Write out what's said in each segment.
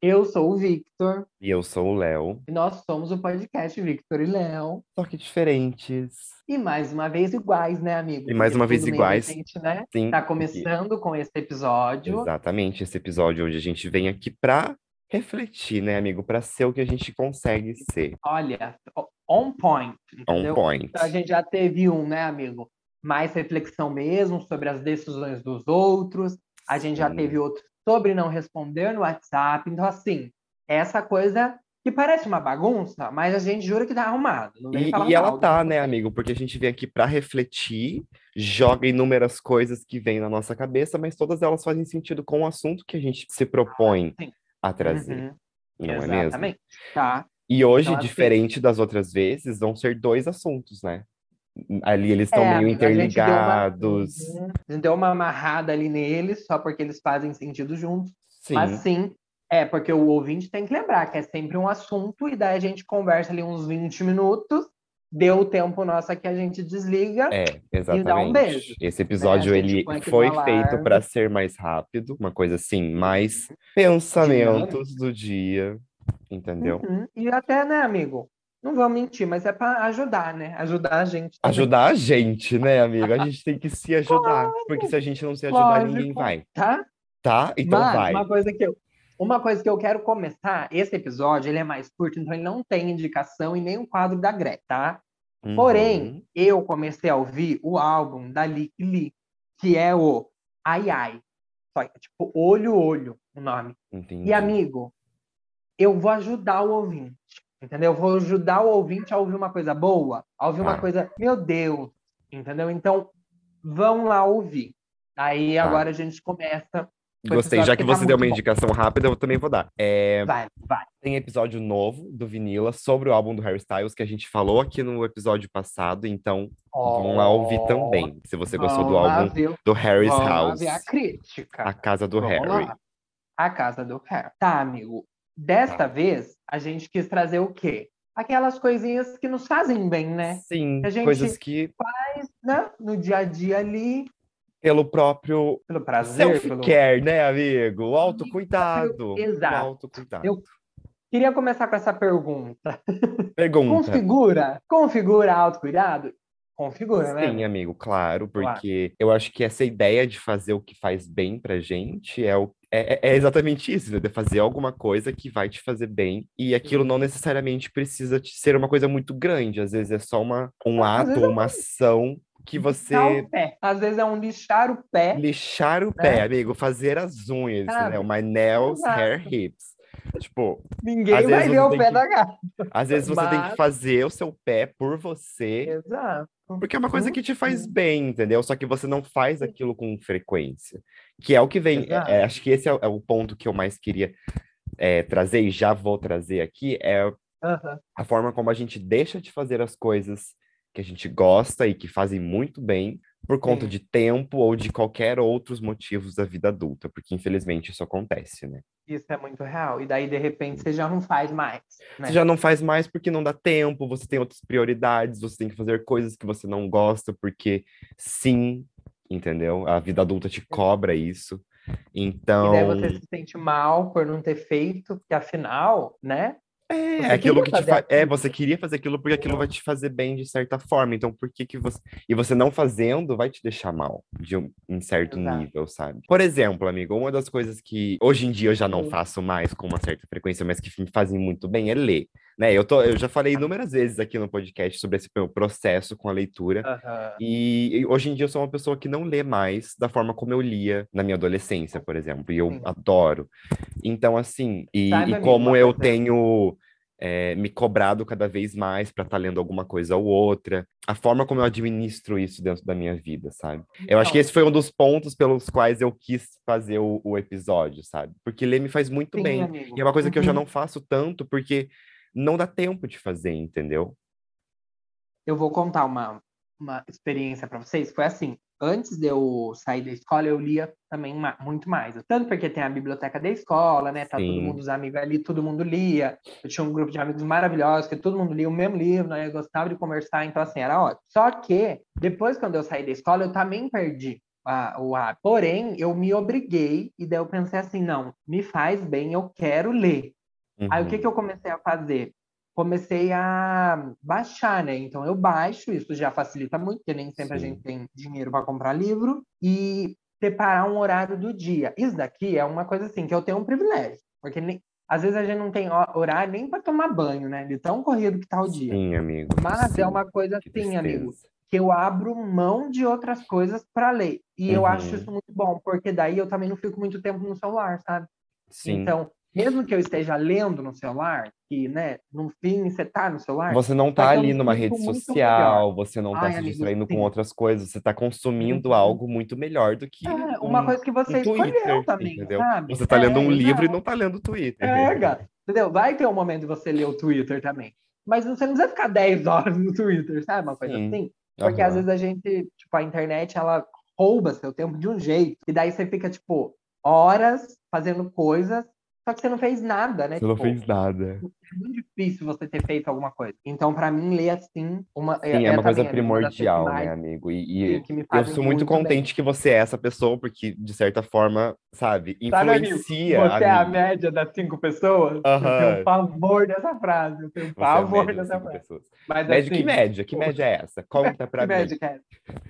Eu sou o Victor E eu sou o Léo. e nós somos o podcast Victor e Léo. Só que diferentes. E mais uma vez iguais, né, amigo? E mais uma vez iguais. recente, né? Sim. Tá começando com esse episódio. Exatamente, esse episódio onde a gente vem aqui pra refletir, né, amigo? Pra ser o que a gente consegue ser. Olha, on point, On entendeu? point. Então, a gente já teve um, né, amigo? Mais reflexão mesmo sobre as decisões dos outros. A gente já Sim. teve outro sobre não responder no WhatsApp. Então, assim, essa coisa que parece uma bagunça, mas a gente jura que tá arrumado. E, e ela tá, né, amigo? Porque a gente vem aqui pra refletir, joga inúmeras coisas que vêm na nossa cabeça, mas todas elas fazem sentido com o assunto que a gente se propõe Sim. a trazer, Uhum, não é mesmo? exatamente. Tá. E hoje, Então, assim- diferente das outras vezes, vão ser dois assuntos, né? Ali eles estão É, meio amigo, a gente uma- interligados. Uhum. A gente deu uma amarrada ali neles, só porque eles fazem sentido juntos. Sim, Mas sim, é porque o ouvinte tem que lembrar que é sempre um assunto, e daí a gente conversa ali uns 20 minutos, deu o tempo nosso aqui, a gente desliga. é, dá um exatamente. beijo, Esse episódio A gente ele foi feito para ser mais rápido, uma coisa assim, mais pensamentos do dia, entendeu? Uhum. E até, né, amigo? Não vou mentir, mas é para ajudar, né? Ajudar a gente. também. Ajudar a gente, né, amigo? A gente tem que se ajudar, porque se a gente não se ajudar, ninguém Lógico. vai, Tá? tá? Então Mas vai. uma coisa que eu, uma coisa que eu quero começar, esse episódio, ele é mais curto, então ele não tem indicação e nem o quadro da Greta, tá? Porém, Uhum. eu comecei a ouvir o álbum da Lick Lee, que é o Ai Ai. Só que, tipo, Olho Olho, o nome. Entendi. E, amigo, eu vou ajudar o ouvinte, entendeu? Eu vou ajudar o ouvinte a ouvir uma coisa boa, a ouvir uma Tá. coisa, meu Deus, entendeu? Então, vão lá ouvir. Aí Tá. agora a gente começa. Gostei, já que tá você deu uma bom. indicação rápida, eu também vou dar. É, Vai, vai. Tem episódio novo do Vinila sobre o álbum do Harry Styles que a gente falou aqui no episódio passado, então vão lá ouvir também. Se você gostou do álbum ver- do Harry's vão lá House, ver a crítica. a casa do Vamos Harry. lá. A casa do Harry. Tá, amigo. Desta Tá. vez, a gente quis trazer o quê? Aquelas coisinhas que nos fazem bem, né? Sim, A gente- coisas que Mas, né? No dia a dia ali, pelo próprio pelo prazer, pelo... self-care, né, amigo? O autocuidado. Exato. O autocuidado. Eu- Queria começar com essa pergunta. Pergunta. Configura? Configura autocuidado? Configura, né? Sim, amigo, claro, Claro. porque eu acho que essa ideia de fazer o que faz bem pra gente é, o, é, é- é exatamente isso, né? De fazer alguma coisa que vai te fazer bem, e aquilo não necessariamente precisa ser uma coisa muito grande, às vezes é só uma, um ato, é uma ação que Lixar você o pé. Às vezes é um lixar o pé. lixar o né? pé, amigo, fazer as unhas, Sabe? né? My nails, Exato. hair, hips. Tipo, Ninguém vai ver você o pé que- da gata. às vezes você tem que Mas- fazer o seu pé por você, Exato. Porque é uma coisa que te faz Uhum. bem, entendeu? Só que você não faz aquilo com frequência. Que é o que vem. é- acho que esse é, o- é o ponto que eu mais queria é, trazer, e já vou trazer aqui, é a forma como a gente deixa de fazer as coisas que a gente gosta e que fazem muito bem por conta Sim. de tempo ou de qualquer outros motivos da vida adulta, porque infelizmente isso acontece, né? Isso é muito real. E daí, de repente, você já não faz mais. Né? Você já não faz mais porque não dá tempo, você tem outras prioridades, você tem que fazer coisas que você não gosta, porque sim, entendeu? A vida adulta te cobra isso. E Então, daí você se sente mal por não ter feito, porque afinal, né? É você aquilo queria que te fazer faz. É, aquilo. você queria fazer aquilo porque aquilo vai te fazer bem de certa forma. Então, por que que você. E você não fazendo vai te deixar mal, de um, em certo Exato. nível, sabe? Por exemplo, amigo, uma das coisas que hoje em dia eu já não Sim. faço mais com uma certa frequência, mas que me fazem muito bem, é ler. Né? Eu, tô, eu já falei inúmeras vezes aqui no podcast sobre esse meu processo com a leitura. Aham. E, e hoje em dia eu sou uma pessoa que não lê mais da forma como eu lia na minha adolescência, por exemplo, e eu Sim. adoro. Então, assim, e, Sabe, e amigo, como eu coisa- tenho é, me cobrado cada vez mais para estar lendo alguma coisa ou outra, a forma como eu administro isso dentro da minha vida, sabe? Eu acho que Então, esse foi um dos pontos pelos quais eu quis fazer o, o episódio, sabe? Porque ler me faz muito sim, bem. amigo. E é uma coisa que eu já Uhum. não faço tanto, porque não dá tempo de fazer, entendeu? Eu vou contar uma, uma experiência para vocês. Foi assim, antes de eu sair da escola, eu lia também muito mais. Tanto porque tem a biblioteca da escola, né? Tá todo Sim. mundo, os amigos ali, todo mundo lia. Eu tinha um grupo de amigos maravilhosos, que todo mundo lia o mesmo livro, né? Eu gostava de conversar, então assim, era ótimo. Só que, depois, quando eu saí da escola, eu também perdi a, o hábito. Porém, eu me obriguei, e daí eu pensei assim: não, me faz bem, eu quero ler. Uhum. Aí o que, uhum. que eu comecei a fazer? Comecei a baixar, né? Então eu baixo, isso já facilita muito, porque nem sempre Sim. a gente tem dinheiro para comprar livro, e separar um horário do dia. Isso daqui é uma coisa assim que eu tenho um privilégio, porque nem, às vezes a gente não tem horário nem para tomar banho, né? De tão corrido que tá o dia. Sim, amigo. Mas é sim. é uma coisa assim, amigo, que eu abro mão de outras coisas para ler. E uhum. eu acho isso muito bom, porque daí eu também não fico muito tempo no celular, sabe? Sim. Então, mesmo que eu esteja lendo no celular, que, né, no fim você tá no celular. Você não tá ali numa rede social, você não tá Ai, se amigo, distraindo sim. com outras coisas, você tá consumindo uhum. algo muito melhor do que. É, uma um, coisa que você um escolheu Twitter, também, entendeu? sabe? Você tá é, lendo um livro e não tá lendo o Twitter. É, cara, entendeu? Vai ter um momento de você ler o Twitter também. Mas você não precisa ficar 10 horas no Twitter, sabe? Uma coisa sim. assim. Porque uhum. às vezes a gente, tipo, a internet, ela rouba seu tempo de um jeito. E daí você fica, tipo, horas fazendo coisas só que você não fez nada, né? Você tipo, não fez nada. É muito difícil você ter feito alguma coisa. Então, para mim, ler assim, uma, Sim, é, é uma coisa primordial, uma né, amigo? E, e eu sou muito contente bem. que você é essa pessoa, porque, de certa forma, sabe, influencia. Sabe, você é a média das cinco pessoas? Uhum. Eu tenho pavor dessa frase. Eu tenho pavor é dessa frase. Mas, média, assim, que média? Que média é essa? Conta pra que mim. Média é?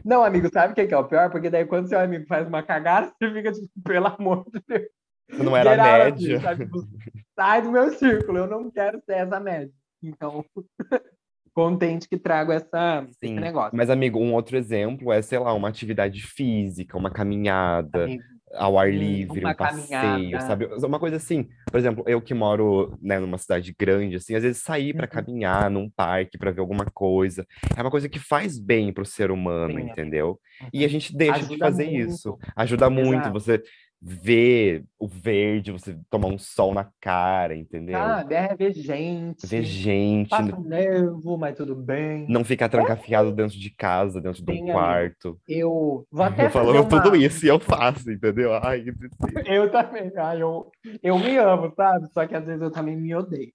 Não, amigo, sabe o que é o pior? Porque daí, quando seu amigo faz uma cagada, você fica tipo, pelo amor de Deus. Não era Geral, média. Assim, tipo, sai do meu círculo, eu não quero ser essa média. Então, contente que trago essa, Sim, esse negócio. Mas, amigo, um outro exemplo é, sei lá, uma atividade física, uma caminhada. Amigo, ao ar livre, um passeio, caminhada. sabe? Uma coisa assim, por exemplo, eu que moro, né, numa cidade grande, assim, às vezes sair para uhum. caminhar num parque para ver alguma coisa, é uma coisa que faz bem pro ser humano, Sim, entendeu? E a uhum. gente deixa Ajuda de fazer muito. isso. Ajuda Exato. muito você ver o verde, você tomar um sol na cara, entendeu? Ah, é ver gente. Ver gente. Passa nervo, mas tudo bem. Não ficar trancafiado é. dentro de casa, dentro de um quarto. Eu vou até eu falando uma... tudo isso e eu faço, entendeu? Ai, eu também. Ai, eu, eu me amo, sabe? Só que às vezes eu também me odeio.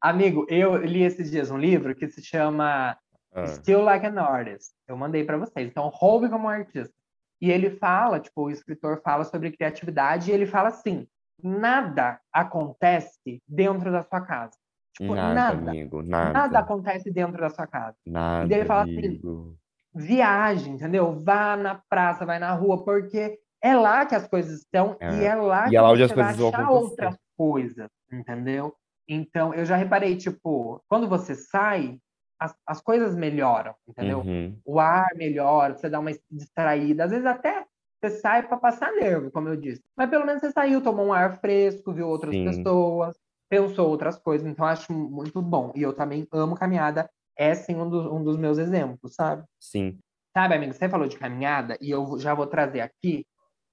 Amigo, eu li esses dias um livro que se chama ah. Still Like an Artist. Eu mandei para vocês. Então, roube como artista. E ele fala, tipo, o escritor fala sobre criatividade e ele fala assim: nada acontece dentro da sua casa. Tipo, nada, nada, amigo, nada. Nada acontece dentro da sua casa. Nada, e daí ele fala amigo. assim: viagem, entendeu? Vá na praça, vai na rua, porque é lá que as coisas estão é. e é lá e que é lá onde as coisas vai achar outras coisas, entendeu? Então, eu já reparei, tipo, quando você sai, as, as coisas melhoram, entendeu? Uhum. O ar melhora, você dá uma distraída. Às vezes até você sai para passar nervo, como eu disse. Mas pelo menos você saiu, tomou um ar fresco, viu outras Sim. pessoas, pensou outras coisas. Então acho muito bom. E eu também amo caminhada. É sim um, um dos meus exemplos, sabe? Sim. Sabe, amigo, você falou de caminhada e eu já vou trazer aqui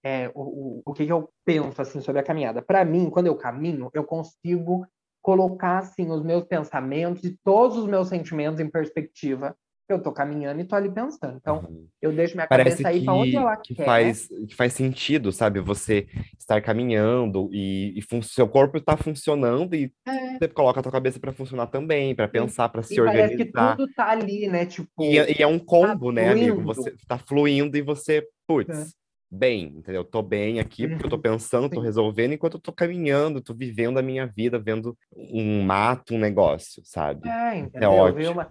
é, o, o, o que, que eu penso assim sobre a caminhada. Para mim, quando eu caminho, eu consigo colocar assim os meus pensamentos e todos os meus sentimentos em perspectiva. Eu tô caminhando e tô ali pensando. Então, uhum. eu deixo minha Parece cabeça aí para onde ela que quer. Faz, que faz sentido, sabe? Você estar caminhando e, e seu corpo está funcionando e é. você coloca a tua cabeça para funcionar também, para pensar, para se e organizar. Parece que tudo tá ali, né? Tipo, e, é, e é um combo, tá né, amigo? Você tá fluindo e você, putz, é bem, entendeu? Eu tô bem aqui porque eu tô uhum. pensando, tô resolvendo enquanto eu tô caminhando, tô vivendo a minha vida, vendo um mato, um negócio, sabe? É, é entendeu? É ótimo.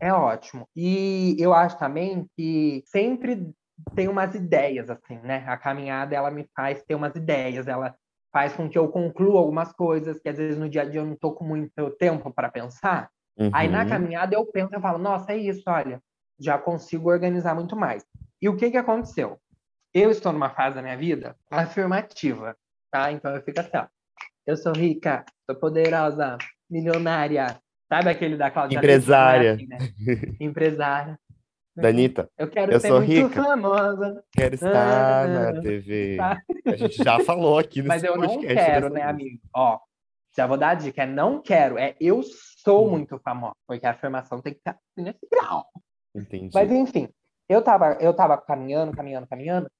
É ótimo. E eu acho também que sempre tem umas ideias, assim, né? A caminhada, ela me faz ter umas ideias, ela faz com que eu conclua algumas coisas que às vezes no dia a dia eu não tô com muito tempo para pensar. Uhum. Aí na uhum. caminhada eu penso e falo, nossa, é isso, olha, já consigo organizar muito mais. E o que que aconteceu? Eu estou numa fase da minha vida afirmativa, tá? Então eu fico assim, ó. Eu sou rica, sou poderosa, milionária. Sabe aquele da Cláudia? Empresária. Assim, né? Empresária. Danita, eu quero eu ser sou muito rica. famosa. Quero estar ah, na TV. Tá. A gente já falou aqui nesse Mas eu não quero, né, amigo? Ó, já vou dar a dica, é não quero, é eu sou hum. muito famosa, porque a afirmação tem que estar nesse grau. Entendi. Mas enfim, eu tava, eu tava caminhando, caminhando, caminhando,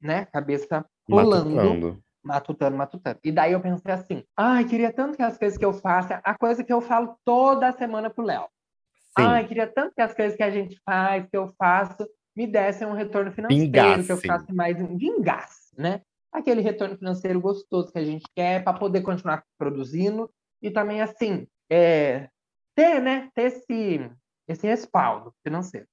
né, cabeça rolando, matutando. matutando, matutando. E daí eu pensei assim, ai, queria tanto que as coisas que eu faço, a coisa que eu falo toda semana pro Léo. Ai, queria tanto que as coisas que a gente faz, que eu faço, me dessem um retorno financeiro, Vingassem. que eu ficasse mais vingasse, né? Aquele retorno financeiro gostoso que a gente quer para poder continuar produzindo e também, assim, é, ter, né, ter esse, esse respaldo financeiro?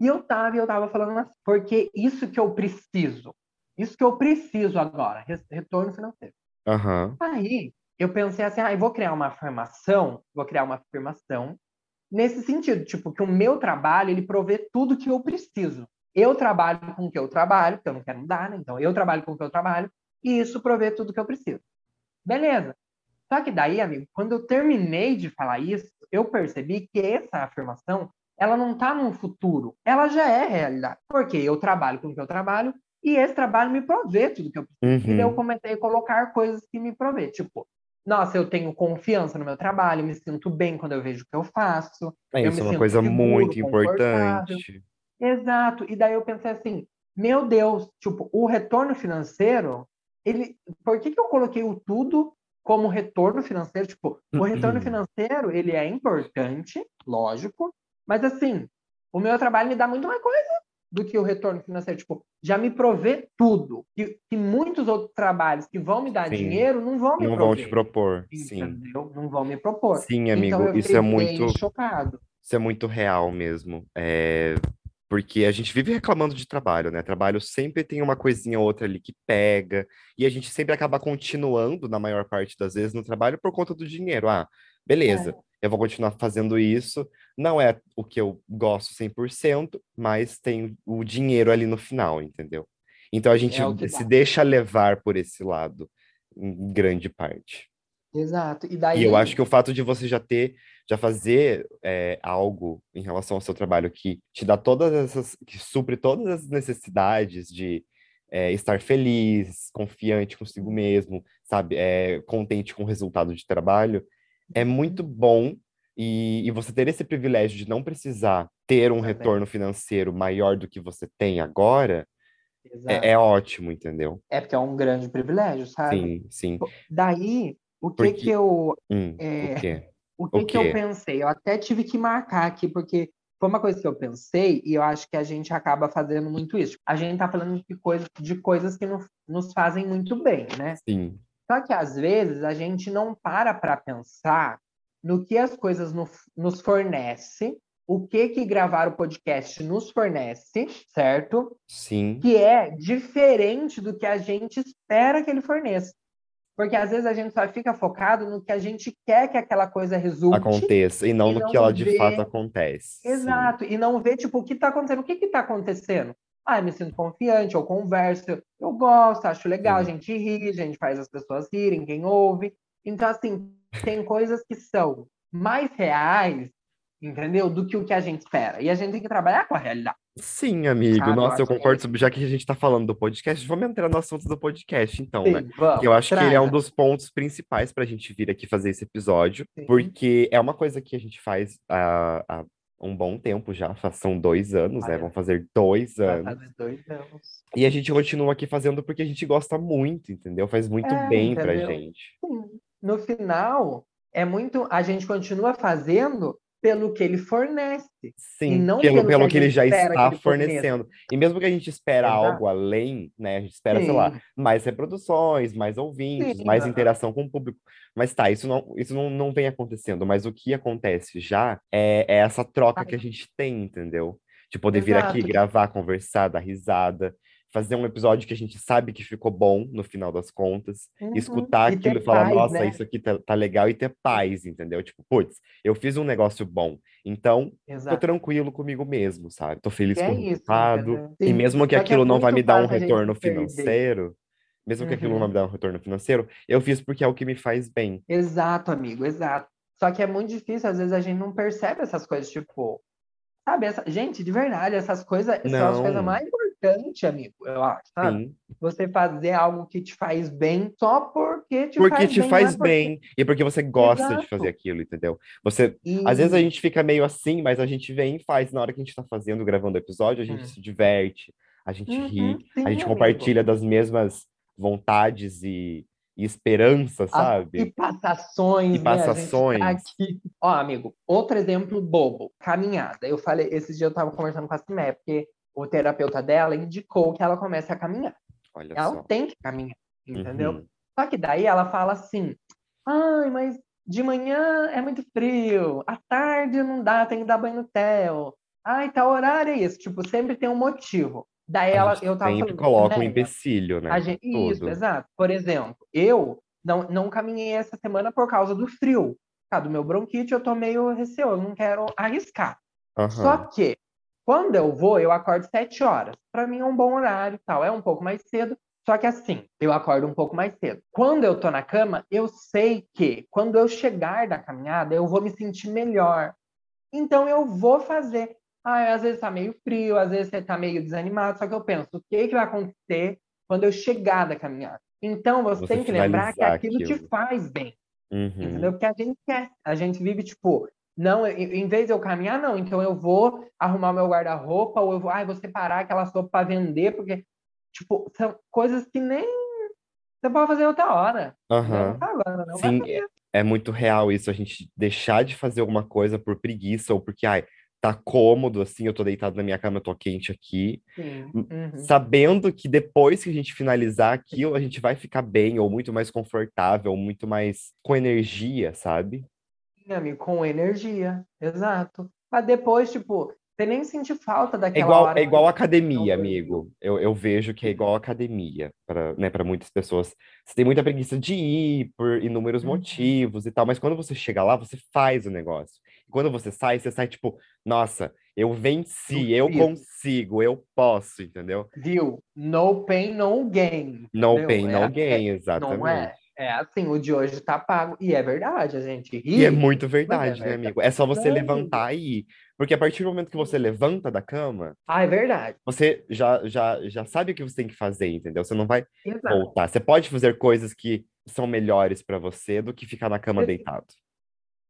E eu tava, eu tava falando assim, porque isso que eu preciso, isso que eu preciso agora, retorno financeiro. Aham. Aí eu pensei assim, ah, eu vou criar uma afirmação, vou criar uma afirmação nesse sentido, tipo, que o meu trabalho, ele provê tudo que eu preciso. Eu trabalho com o que eu trabalho, porque eu não quero mudar, né? Então eu trabalho com o que eu trabalho, e isso provê tudo que eu preciso. Beleza. Só que daí, amigo, quando eu terminei de falar isso, eu percebi que essa afirmação, ela não está no futuro, ela já é realidade. Porque eu trabalho com o que eu trabalho, e esse trabalho me provê tudo que eu preciso. E daí eu Uhum. comecei a colocar coisas que me provê. Tipo, nossa, eu tenho confiança no meu trabalho, me sinto bem quando eu vejo o que eu faço. É, eu isso é uma coisa seguro, muito importante. Exato. E daí eu pensei assim, meu Deus, tipo, o retorno financeiro, ele, por que que eu coloquei o tudo como retorno financeiro? Tipo, o retorno financeiro, ele é importante, lógico, mas assim, o meu trabalho me dá muito mais coisa do que o retorno financeiro. Tipo, já me provê tudo. Que, que muitos outros trabalhos que vão me dar Sim. dinheiro não vão me Não vão te propor. Sim. Entendeu? Não vão me propor. Sim, Então amigo, eu isso é muito, chocado. isso é muito real mesmo. É, porque a gente vive reclamando de trabalho, né? Trabalho sempre tem uma coisinha ou outra ali que pega, e a gente sempre acaba continuando, na maior parte das vezes, no trabalho por conta do dinheiro. Ah, beleza, eu vou continuar fazendo isso. Não é o que eu gosto 100%, mas tem o dinheiro ali no final, entendeu? Então a gente É o que se deixa levar por esse lado, em grande parte. Exato. E E daí. eu acho que o fato de você já ter, já fazer é, algo em relação ao seu trabalho que te dá todas essas, que supre todas as necessidades de é, estar feliz, confiante consigo mesmo, sabe, é, contente com o resultado de trabalho, é muito bom. E, e você ter esse privilégio de não precisar ter um Também. retorno financeiro maior do que você tem agora, é, é ótimo, entendeu? É porque é um grande privilégio, sabe? Sim, sim. Daí, o que Porque- que eu, Hum, É, o quê? o que O que eu pensei? Eu até tive que marcar aqui, porque foi uma coisa que eu pensei e eu acho que a gente acaba fazendo muito isso. A gente tá falando de coisas, de coisas que no- nos fazem muito bem, né? Sim, Só que às vezes a gente não para para pensar no que as coisas no- nos fornecem, o que que gravar o podcast nos fornece, certo? sim. que é diferente do que a gente espera que ele forneça. Porque às vezes a gente só fica focado no que a gente quer que aquela coisa resulte. aconteça e não e no não que ela de vê- fato acontece. Sim. Exato. E não ver, tipo, o que está acontecendo. O que está acontecendo? Ah, eu me sinto confiante, eu converso, eu gosto, acho legal, a Sim. gente ri, a gente faz as pessoas rirem, quem ouve. Então, assim, tem coisas que são mais reais, entendeu? Do que o que a gente espera. E a gente tem que trabalhar com a realidade. Sim, amigo. Eu Nossa, eu é concordo já que a gente tá falando do podcast, vamos entrar no assunto do podcast, então, né? Sim, vamos, Que eu acho que ele é um dos pontos principais para a gente vir aqui fazer esse episódio, Sim. porque é uma coisa que a gente faz há, há um bom tempo já, são dois anos, né? Olha. Vão fazer dois anos. fazer dois anos. E a gente continua aqui fazendo porque a gente gosta muito, entendeu? Faz muito É, bem pra entendeu? gente. Sim. No final, é muito. A gente continua fazendo pelo que ele fornece. Sim, não pelo, pelo que pelo a que ele já que está ele fornecendo. E mesmo que a gente espera Exato. algo além, né? A gente espera, sei lá, Sim. mais reproduções, mais ouvintes, Sim, mais interação com o público. Mas tá, isso não, isso não, não vem acontecendo. Mas o que acontece já é, é essa troca que a gente tem, entendeu? De poder vir aqui, Exato. gravar, conversar, dar risada, fazer um episódio que a gente sabe que ficou bom no final das contas, Uhum. escutar E aquilo e falar, paz, nossa, né? isso aqui tá, tá legal, e ter paz, entendeu? Tipo, putz, eu fiz um negócio bom. Então, tô Exato. tranquilo comigo mesmo, sabe? Tô feliz Que com é o resultado. E mesmo que Só que é aquilo não vai me dar um retorno financeiro, mesmo que aquilo não Uhum. vai me dar um retorno financeiro, eu fiz porque é o que me faz bem. Exato, amigo, exato. Só que é muito difícil, às vezes a gente não percebe essas coisas, tipo, sabe, essa... gente, de verdade, essas coisas são as coisas mais importantes, amigo, eu acho, sabe? Sim. Você fazer algo que te faz bem só porque te Porque faz te bem, faz é porque... bem. E porque você gosta de Exato. fazer aquilo, entendeu? Você. E... Às vezes a gente fica meio assim, mas a gente vem e faz. Na hora que a gente tá fazendo, gravando o episódio, a gente Hum. se diverte, a gente Uhum, ri, sim, a gente amigo. compartilha das mesmas vontades e, e esperança, As- sabe? E passações, E né? Tá passações. aqui. Ó, amigo, outro exemplo bobo, caminhada. Eu falei, esses dias eu tava conversando com a Simé, porque o terapeuta dela indicou que ela comece a caminhar. Olha ela só. tem que caminhar, entendeu? Uhum. Só que daí ela fala assim: ai, mas de manhã é muito frio, à tarde não dá, tem que dar banho no Theo. Ai, tá horário é esse. Tipo, sempre tem um motivo. Daí ela, eu tava sempre falando, coloca um né, empecilho, né? gente, isso, exato. Por exemplo, eu não, não caminhei essa semana por causa do frio. Tá, do meu bronquite, eu tô meio receoso, não quero arriscar. Só Aham. que, quando eu vou, eu acordo sete horas. Para mim é um bom horário tal. É um pouco mais cedo. Só que assim, eu acordo um pouco mais cedo. Quando eu tô na cama, eu sei que quando eu chegar da caminhada, eu vou me sentir melhor. Então eu vou fazer. Ah, às vezes tá meio frio, às vezes você tá meio desanimado, só que eu penso, o que, que vai acontecer quando eu chegar da caminhada? Então você, Você tem que lembrar que finalizar aquilo te aquilo. faz bem. Uhum. Entendeu? Porque a gente quer, a gente vive tipo, não, em vez de eu caminhar, não, então eu vou arrumar meu guarda-roupa, ou eu vou, ai, vou separar aquela sopa para vender, porque, tipo, são coisas que nem você pode fazer outra hora. tá agora, Sim, fazer. é muito real isso, a gente deixar de fazer alguma coisa por preguiça ou porque, ai, tá cômodo assim, eu tô deitado na minha cama, eu tô quente aqui. Hum, Uhum. sabendo que depois que a gente finalizar aquilo, a gente vai ficar bem, ou muito mais confortável, ou muito mais com energia, sabe? Amigo, com energia, exato. Mas depois, tipo, você nem sentir falta É daquela igual, hora é igual academia, não amigo. Eu, eu vejo que é igual academia, para, né, para muitas pessoas. Você tem muita preguiça de ir por inúmeros Uhum. motivos e tal, mas quando você chega lá, você faz o negócio. E quando você sai, você sai tipo, nossa, eu venci, eu fiz. consigo, eu posso, entendeu? Viu? No pain, no gain. No entendeu? pain, É no gain, Não exatamente. é? É assim, o de hoje tá pago. E é verdade, a gente E é ri, muito é verdade, né, verdade. amigo? É só você levantar e ir. Porque a partir do momento que você levanta da cama, Ah, é verdade. você já, já, já sabe o que você tem que fazer, entendeu? Você não vai Exato. voltar. Você pode fazer coisas que são melhores pra você do que ficar na cama deitado.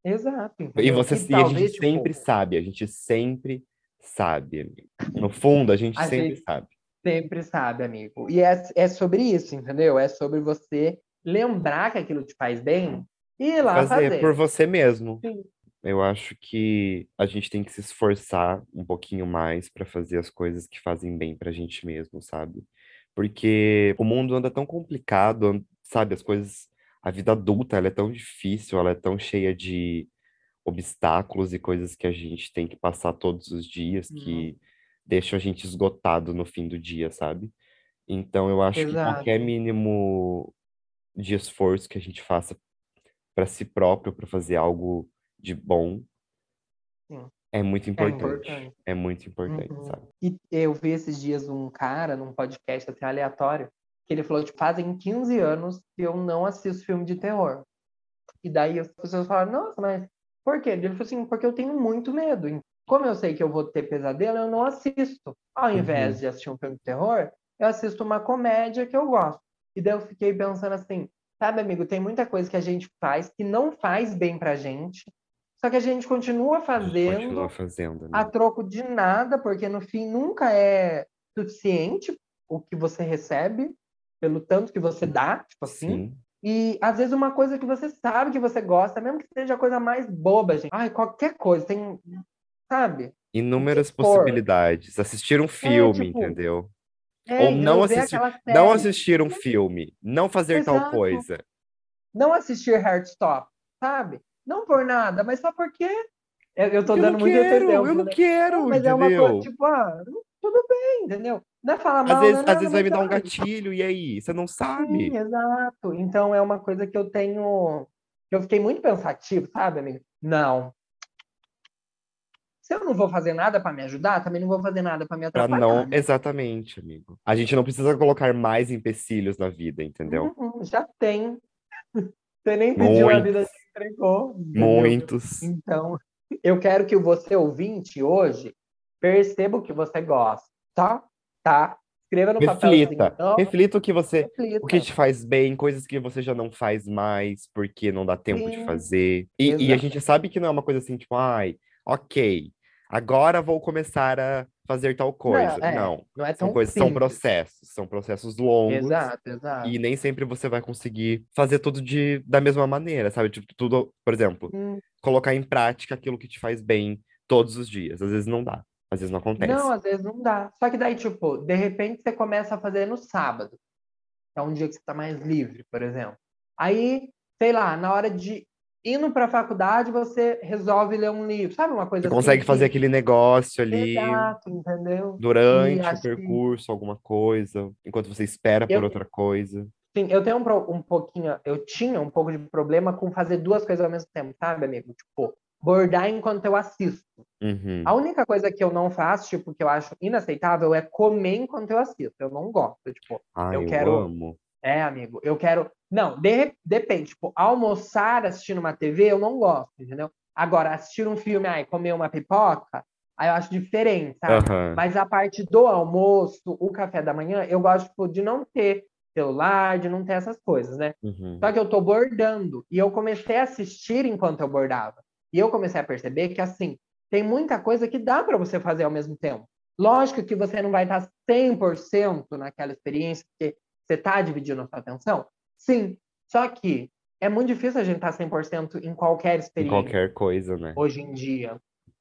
Exato, E você E e a gente tipo, sempre sabe, a gente sempre sabe, amigo. No fundo, a gente a sempre gente sabe. sempre sabe, amigo. E é, é sobre isso, entendeu? É sobre você lembrar que aquilo te faz bem e ir lá Fazer por fazer. você mesmo. Sim. Eu acho que a gente tem que se esforçar um pouquinho mais pra fazer as coisas que fazem bem pra gente mesmo, sabe? Porque o mundo anda tão complicado, sabe? As coisas, a vida adulta, ela é tão difícil, ela é tão cheia de obstáculos e coisas que a gente tem que passar todos os dias Uhum. que deixam a gente esgotado no fim do dia, sabe? Então eu acho que qualquer Exato. mínimo de esforço que a gente faça para si próprio, para fazer algo de bom, Sim. é muito É importante. importante. É muito importante, Uhum. sabe? E eu vi esses dias um cara num podcast assim, aleatório que ele falou, tipo, fazem 15 anos que eu não assisto filme de terror. E daí as pessoas falaram, nossa, mas por quê? Ele falou assim, porque eu tenho muito medo. Como eu sei que eu vou ter pesadelo, eu não assisto. Ao invés Uhum. de assistir um filme de terror, eu assisto uma comédia que eu gosto. E daí eu fiquei pensando assim, sabe, amigo, tem muita coisa que a gente faz que não faz bem pra gente, só que a gente continua A fazendo continua fazendo, a né? troco de nada, porque no fim nunca é suficiente o que você recebe, pelo tanto que você dá, tipo assim. Sim. E às vezes uma coisa que você sabe que você gosta, mesmo que seja a coisa mais boba, gente. Ai, qualquer coisa, tem. Sabe? Inúmeras possibilidades. Assistir um filme, tipo, entendeu? É, Ou não entendeu? Assistir, não assistir um filme, não fazer tal Exato. coisa. Não assistir Heartstop, sabe? Não por nada, mas só porque. Eu, eu tô Eu dando não muito quero, exemplo, eu não né? quero, Mas é uma entendeu? coisa, tipo, ah, tudo bem, entendeu? Não é falar Às mal, vezes, não às nada, vezes vai me dar um gatilho, e aí? Você não Sim, sabe. exato. Então é uma coisa que eu tenho. Eu fiquei muito pensativo, sabe, amigo? Não. Se eu não vou fazer nada para me ajudar, também não vou fazer nada para me Pra atrapalhar, não. né? Exatamente, amigo. A gente não precisa colocar mais empecilhos na vida, entendeu? Uhum, já tem. Você nem pediu, a vida Muitos, já entregou, entendeu? muitos. Então, eu quero que você, ouvinte, hoje, perceba o que você gosta, tá? Tá? Escreva no Reflita. então, Reflita o que você, o que reflita. te faz bem, coisas que você já não faz mais porque não dá tempo de Sim, fazer. E, e a gente sabe que não é uma coisa assim, tipo, ai, ok, agora vou começar a fazer tal Não, coisa. é, Não. não é São coisas, são simples. processos, são processos longos Exato, exato. e nem sempre você vai conseguir fazer tudo de, da mesma maneira, sabe? Tipo, tudo, por exemplo, Hum, colocar em prática aquilo que te faz bem todos os dias. Às vezes não dá. Às vezes não acontece. Não, às vezes não dá. Só que daí, tipo, de repente você começa a fazer no sábado. É um dia que você tá mais livre, por exemplo. Aí, sei lá, na hora de indo para a faculdade, você resolve ler um livro, sabe uma coisa Você assim? consegue que- fazer aquele negócio ali Exato, entendeu? durante o que- percurso, alguma coisa, enquanto você espera por Eu- outra coisa. Sim, eu tenho um, um pouquinho, eu tinha um pouco de problema com fazer duas coisas ao mesmo tempo, sabe, amigo? Tipo, bordar enquanto eu assisto. Uhum. A única coisa que eu não faço, tipo, que eu acho inaceitável é comer enquanto eu assisto. Eu não gosto, tipo, Ai, eu eu quero- amo. É, amigo, eu quero. Não, de, depende, tipo, almoçar assistindo uma TV, eu não gosto, entendeu? Agora, assistir um filme, ai, comer uma pipoca, aí eu acho diferente, sabe? Aham. Mas a parte do almoço, o café da manhã, eu gosto tipo, de não ter celular, de não ter essas coisas, né? Uhum. Só que eu tô bordando e eu comecei a assistir enquanto eu bordava. E eu comecei a perceber que assim, tem muita coisa que dá para você fazer ao mesmo tempo. Lógico que você não vai estar 100% naquela experiência porque você tá dividindo a sua atenção. Sim, só que é muito difícil a gente estar 100% em qualquer Em experiência qualquer coisa, né? hoje em dia.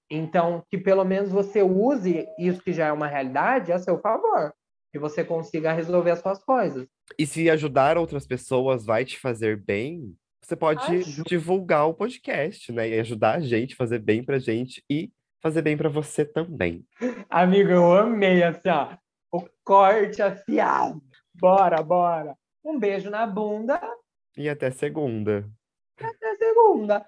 Então, que pelo menos você use isso que já é uma realidade a seu favor. Que você consiga resolver as suas coisas. E se ajudar outras pessoas vai te fazer bem, você pode Ajuda. divulgar o podcast, né? E ajudar a gente, fazer bem pra gente e fazer bem pra você também. Amigo, eu amei assim, ó. O corte afiado. Bora, bora. Um beijo na bunda E até segunda. até segunda.